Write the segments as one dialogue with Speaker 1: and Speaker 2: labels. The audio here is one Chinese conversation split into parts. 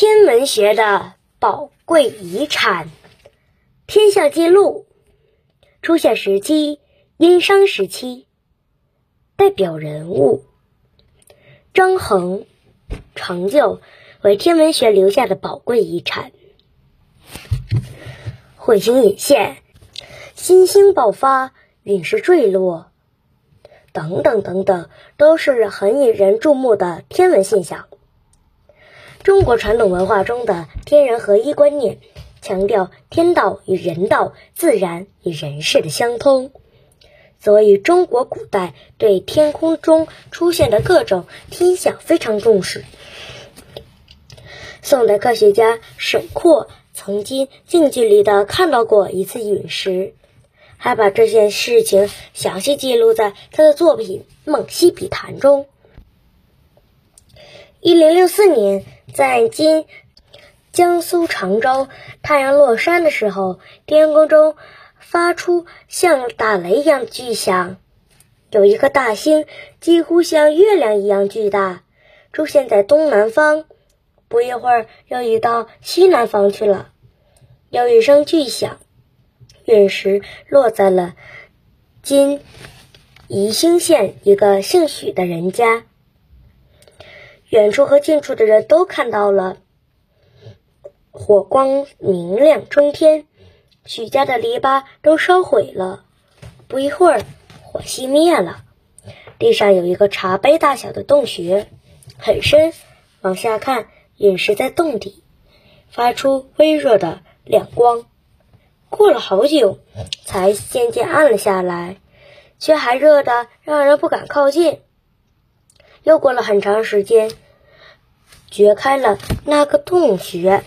Speaker 1: 天文学的宝贵遗产，天象记录出现时期：殷商时期。代表人物：张衡，成就为天文学留下的宝贵遗产。彗星隐现，新星爆发，陨石坠落，等等等等，都是很引人注目的天文现象。中国传统文化中的天人合一观念，强调天道与人道、自然与人事的相通，所以中国古代对天空中出现的各种天象非常重视。宋代科学家沈括曾经近距离的看到过一次陨石，还把这件事情详细记录在他的作品《梦溪笔谈》中。一零六四年。在今江苏常州，太阳落山的时候，天空中发出像打雷一样的巨响，有一颗大星几乎像月亮一样巨大，出现在东南方。不一会儿，又移到西南方去了。又一声巨响，陨石落在了今宜兴县一个姓许的人家。远处和近处的人都看到了火光明亮冲天，许家的篱笆都烧毁了。不一会儿，火熄灭了，地上有一个茶杯大小的洞穴，很深。往下看，陨石在洞底发出微弱的亮光。过了好久，才渐渐暗了下来，却还热得让人不敢靠近。又过了很长时间，掘开了那个洞穴，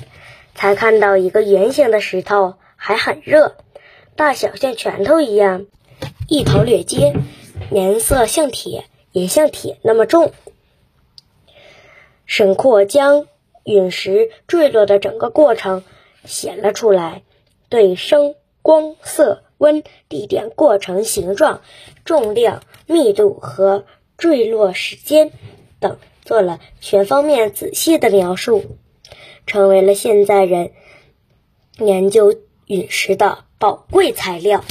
Speaker 1: 才看到一个圆形的石头，还很热，大小像拳头一样，一头略尖，颜色像铁，也像铁那么重。沈括将陨石坠落的整个过程写了出来，对声、光、色、温、地点、过程、形状、重量、密度和。坠落时间等做了全方面仔细的描述，成为了现在人研究陨石的宝贵材料。